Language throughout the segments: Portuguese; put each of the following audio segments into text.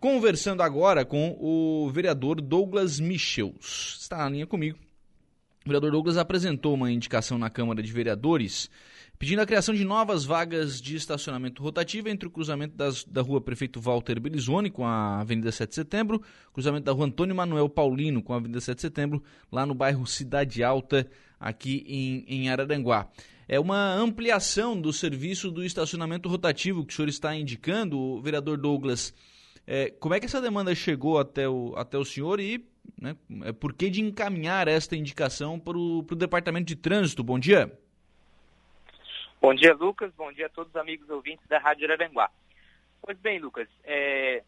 conversando agora com o vereador Douglas Michels. Está na linha comigo. O vereador Douglas apresentou uma indicação na Câmara de Vereadores pedindo a criação de novas vagas de estacionamento rotativo entre o cruzamento das, da rua Prefeito Walter Belizone com a Avenida 7 de Setembro, cruzamento da rua Antônio Manuel Paulino com a Avenida 7 de Setembro, lá no bairro Cidade Alta, aqui em, em Araranguá. É uma ampliação do serviço do estacionamento rotativo que o senhor está indicando, o vereador Douglas. É, como é que essa demanda chegou até o, até o senhor e né, é, por que de encaminhar esta indicação para o Departamento de Trânsito? Bom dia. Bom dia, Lucas. Bom dia a todos os amigos ouvintes da Rádio Araranguá. Pois bem, Lucas, é,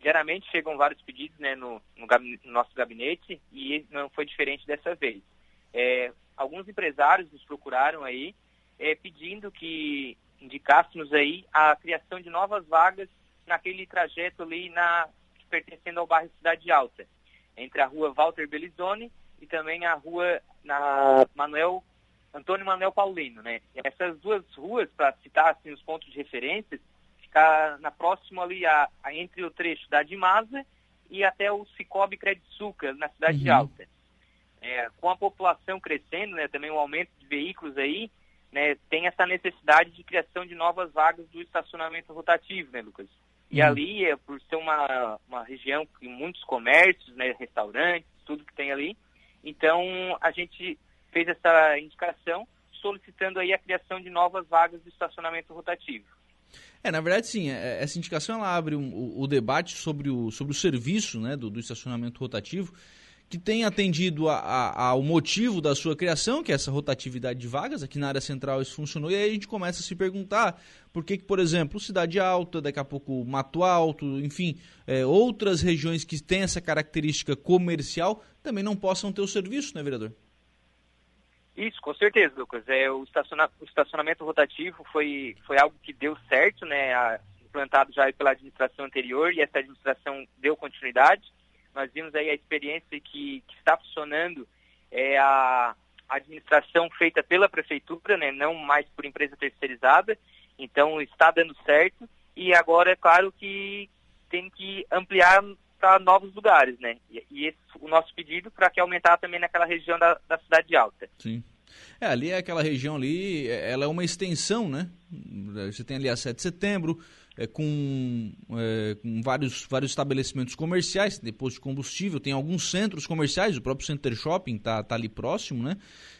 diariamente chegam vários pedidos né, no, no, no, nosso gabinete e não foi diferente dessa vez. É, alguns empresários nos procuraram aí é, pedindo que indicássemos aí a criação de novas vagas naquele trajeto ali na, pertencendo ao bairro Cidade Alta, entre a rua Walter Belizone e também a rua na Manuel Antônio Manuel Paulino, né? Essas duas ruas, para citar assim, os pontos de referência, ficar na próxima ali a, a, entre o trecho da Dimasa e até o Cicobi Credsuca, na cidade uhum. Alta. É, com a população crescendo, né, também o aumento de veículos aí, né, tem essa necessidade de criação de novas vagas do estacionamento rotativo, né, Lucas? E uhum. ali, é, por ser uma, uma região com muitos comércios, né, restaurantes, tudo que tem ali, então a gente fez essa indicação solicitando aí a criação de novas vagas de estacionamento rotativo. É, na verdade, sim. É, essa indicação ela abre um, o, o, debate sobre o, sobre o serviço né, do, do estacionamento rotativo, que tem atendido a, a, ao motivo da sua criação, que é essa rotatividade de vagas. Aqui na área central isso funcionou, e aí a gente começa a se perguntar por que, por exemplo, Cidade Alta, daqui a pouco Mato Alto, enfim, é, outras regiões que têm essa característica comercial também não possam ter o serviço, né, vereador? Isso, com certeza, Lucas. É, o, estaciona, o estacionamento rotativo foi, foi algo que deu certo, né, a, implantado já pela administração anterior e essa administração deu continuidade. Nós vimos aí a experiência que, que está funcionando é a administração feita pela prefeitura, né, não mais por empresa terceirizada. Então está dando certo e agora é claro que tem que ampliar para novos lugares, né? E, e esse, o nosso pedido para que aumentar também naquela região da, da cidade alta. Sim. É, ali é aquela região ali, é, ela é uma extensão, né? Você tem ali a 7 de setembro, é, com, é, com vários, vários estabelecimentos comerciais, depois de combustível, tem alguns centros comerciais, o próprio Center Shopping tá, tá ali próximo, né?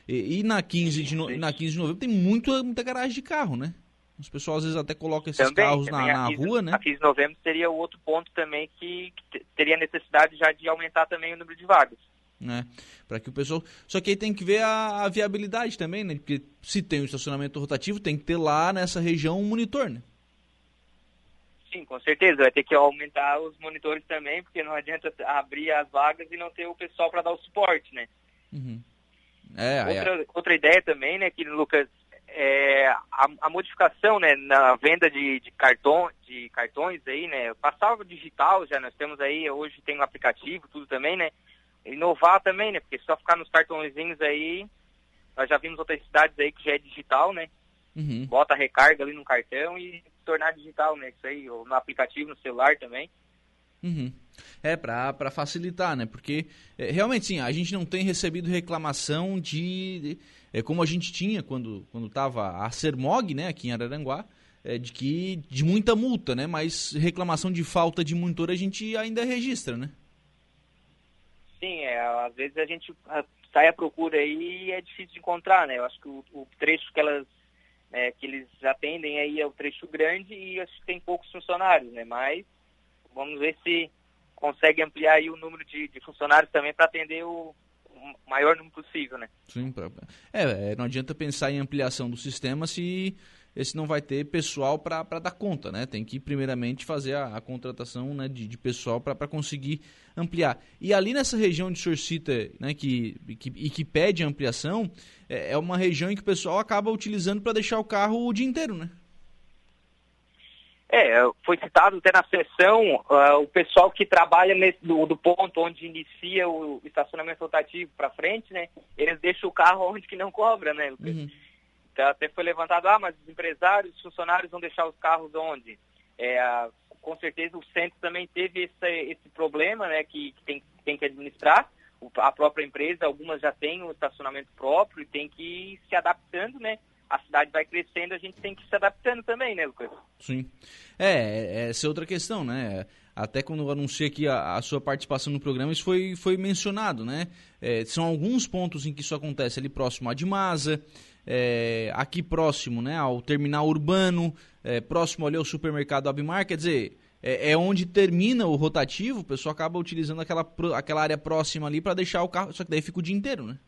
E, e na, 15 de no, na 15 de novembro tem muita, muita garagem de carro, né? Os pessoal às vezes até colocam esses também, carros também na, na 15, rua, né? A 15 de novembro seria o outro ponto também que, que teria necessidade já de aumentar também o número de vagas né? Para que o pessoal. Só que aí tem que ver a, a, viabilidade também, né? Porque se tem um estacionamento rotativo, tem que ter lá nessa região um monitor, né? Sim, com certeza. Vai ter que aumentar os monitores também, porque não adianta abrir as vagas e não ter o pessoal para dar o suporte, né? Uhum. É, outra, é. outra ideia também, né, que Lucas, é a, a modificação, né, na venda de, de, cartão, de cartões aí, né, passar o digital já, nós temos aí, hoje tem um aplicativo, tudo também, né, inovar também, né? Porque só ficar nos cartõezinhos aí, nós já vimos outras cidades aí que já é digital, né? Uhum. Bota a recarga ali no cartão e tornar digital, né? Isso aí, ou no aplicativo, no celular também. Uhum. É, para facilitar, né? Porque é, realmente sim, a gente não tem recebido reclamação de, de é, como a gente tinha quando quando estava a Sermog, né, aqui em Araranguá, é, de que de muita multa, né? Mas reclamação de falta de monitor a gente ainda registra, né? Sim, é, às vezes a gente sai à procura aí e é difícil de encontrar, né? Eu acho que o, o trecho que elas né, que eles atendem aí é o trecho grande e tem poucos funcionários, né? Mas vamos ver se consegue ampliar aí o número de, de funcionários também para atender o, o, maior número possível, né? Sim, pra... é, é, não adianta pensar em ampliação do sistema se esse não vai ter pessoal para dar conta, né? Tem que primeiramente fazer a, a contratação né, de, de pessoal para conseguir ampliar. E ali nessa região de Sorcita, né, que, que, e que pede ampliação, é, é uma região em que o pessoal acaba utilizando para deixar o carro o dia inteiro, né? É, foi citado até na sessão uh, o pessoal que trabalha nesse, do, do, ponto onde inicia o estacionamento rotativo para frente, né? Eles deixam o carro onde que não cobra, né? Uhum. Então, até foi levantado, ah, mas os empresários, os funcionários vão deixar os carros onde? É, com certeza o centro também teve esse, esse problema, né, que, que tem, tem que administrar. A própria empresa, algumas já têm um estacionamento próprio e tem que ir se adaptando, né? A cidade vai crescendo, a gente tem que se adaptando também, né, Lucas? Sim. É, essa é outra questão, né? Até quando eu anunciei aqui a, a sua participação no programa, isso foi, foi mencionado, né? É, são alguns pontos em que isso acontece ali próximo a Dimasa, é, aqui próximo né, ao terminal urbano, é, próximo ali ao supermercado Abimar, quer dizer, é, é, onde termina o rotativo, o pessoal acaba utilizando aquela, aquela área próxima ali para deixar o carro, só que daí fica o dia inteiro, né?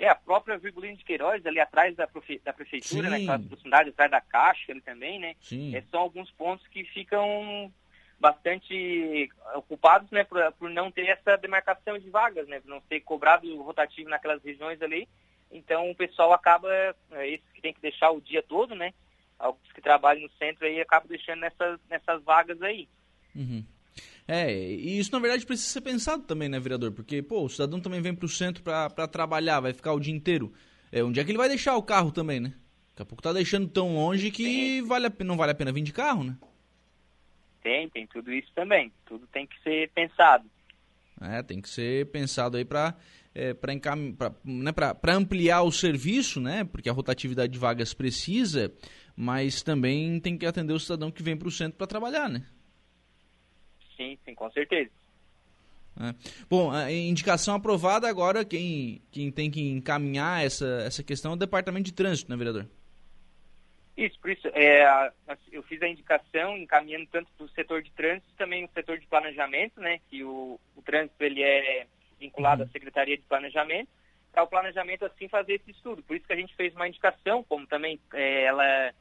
É, a própria Virgulino de Queiroz, ali atrás da, da prefeitura, né, Sim. né, proximidade atrás da Caixa ali também, né? Sim. É, são alguns pontos que ficam bastante ocupados, né, por, por não ter essa demarcação de vagas, né, não ser cobrado o rotativo naquelas regiões ali, então o pessoal acaba, é, esses que tem que deixar o dia todo, né? Alguns que trabalham no centro aí acabam deixando nessas, nessas vagas aí. Uhum. É, e isso na verdade precisa ser pensado também, né, vereador? Porque, pô, o cidadão também vem para o centro para trabalhar, vai ficar o dia inteiro. É, onde é que ele vai deixar o carro também, né? Daqui a pouco tá deixando tão longe que vale a, não vale a pena vir de carro, né? Tem, tem tudo isso também. Tudo tem que ser pensado. É, tem que ser pensado aí para é, para né, ampliar o serviço, né? Porque a rotatividade de vagas precisa, mas também tem que atender o cidadão que vem para o centro para trabalhar, né? Sim, sim, com certeza. É. Bom, a indicação aprovada agora, quem, quem tem que encaminhar essa, essa questão é o Departamento de Trânsito, né, vereador? Isso, por isso, é, eu fiz a indicação encaminhando tanto para o setor de trânsito também o setor de planejamento, né, que o, o trânsito ele é vinculado uhum. à Secretaria de Planejamento, para o planejamento assim fazer esse estudo. Por isso que a gente fez uma indicação, como também é, ela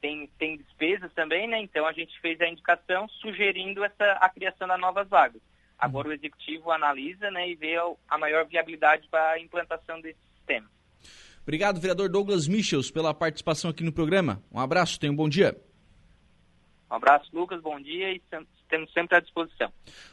tem, tem despesas também, né? Então a gente fez a indicação sugerindo essa, a criação das novas vagas. Agora uhum. o executivo analisa né, e vê a maior viabilidade para a implantação desse sistema. Obrigado, vereador Douglas Michels, pela participação aqui no programa. Um abraço, tenha um bom dia. Um abraço, Lucas, bom dia e estamos sempre à disposição.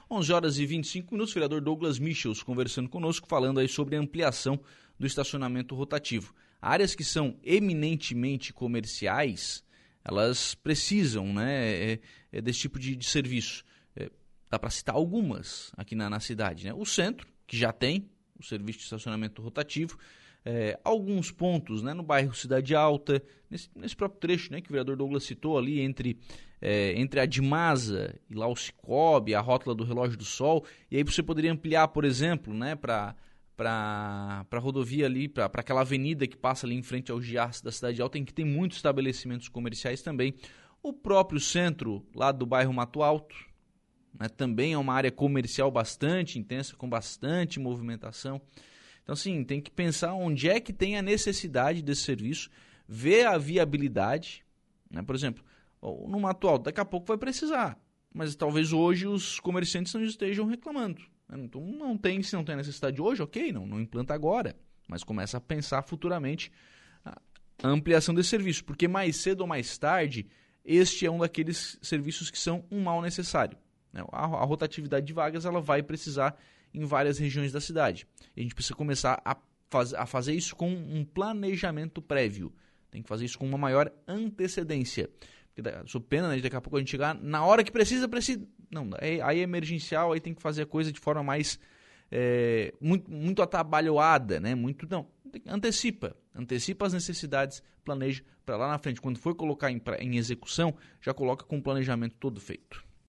11 horas e 25 minutos, vereador Douglas Michels conversando conosco, falando aí sobre a ampliação do estacionamento rotativo. Áreas que são eminentemente comerciais, elas precisam né, é, é desse tipo de, de serviço. É, dá para citar algumas aqui na, na cidade. Né? O centro, que já tem o serviço de estacionamento rotativo, é, alguns pontos né, no bairro Cidade Alta, nesse, nesse, próprio trecho né, que o vereador Douglas citou ali entre, é, entre a Dimasa e lá o Cicobi, a rótula do Relógio do Sol, e aí você poderia ampliar, por exemplo, né, para para a rodovia ali, para aquela avenida que passa ali em frente ao Giasse da Cidade Alta, em que tem muitos estabelecimentos comerciais também. O próprio centro lá do bairro Mato Alto, né, também é uma área comercial bastante intensa, com bastante movimentação. Então, assim, tem que pensar onde é que tem a necessidade desse serviço, ver a viabilidade. Né? Por exemplo, no atual, daqui a pouco vai precisar, mas talvez hoje os comerciantes não estejam reclamando. Né? Então, não tem, se não tem necessidade hoje, ok, não, não implanta agora, mas começa a pensar futuramente a ampliação desse serviço, porque mais cedo ou mais tarde, este é um daqueles serviços que são um mal necessário. Né? A, a rotatividade de vagas ela vai precisar em várias regiões da cidade. E a gente precisa começar a, faz, a fazer isso com um planejamento prévio. Tem que fazer isso com uma maior antecedência. Porque sou pena, né, daqui a pouco a gente chegar na hora que precisa, precisa. Não, aí é emergencial, aí tem que fazer a coisa de forma mais. É, muito, muito atabalhoada, né? Muito. Não, antecipa. Antecipa as necessidades, planeja para lá na frente. Quando for colocar em, em execução, já coloca com o planejamento todo feito.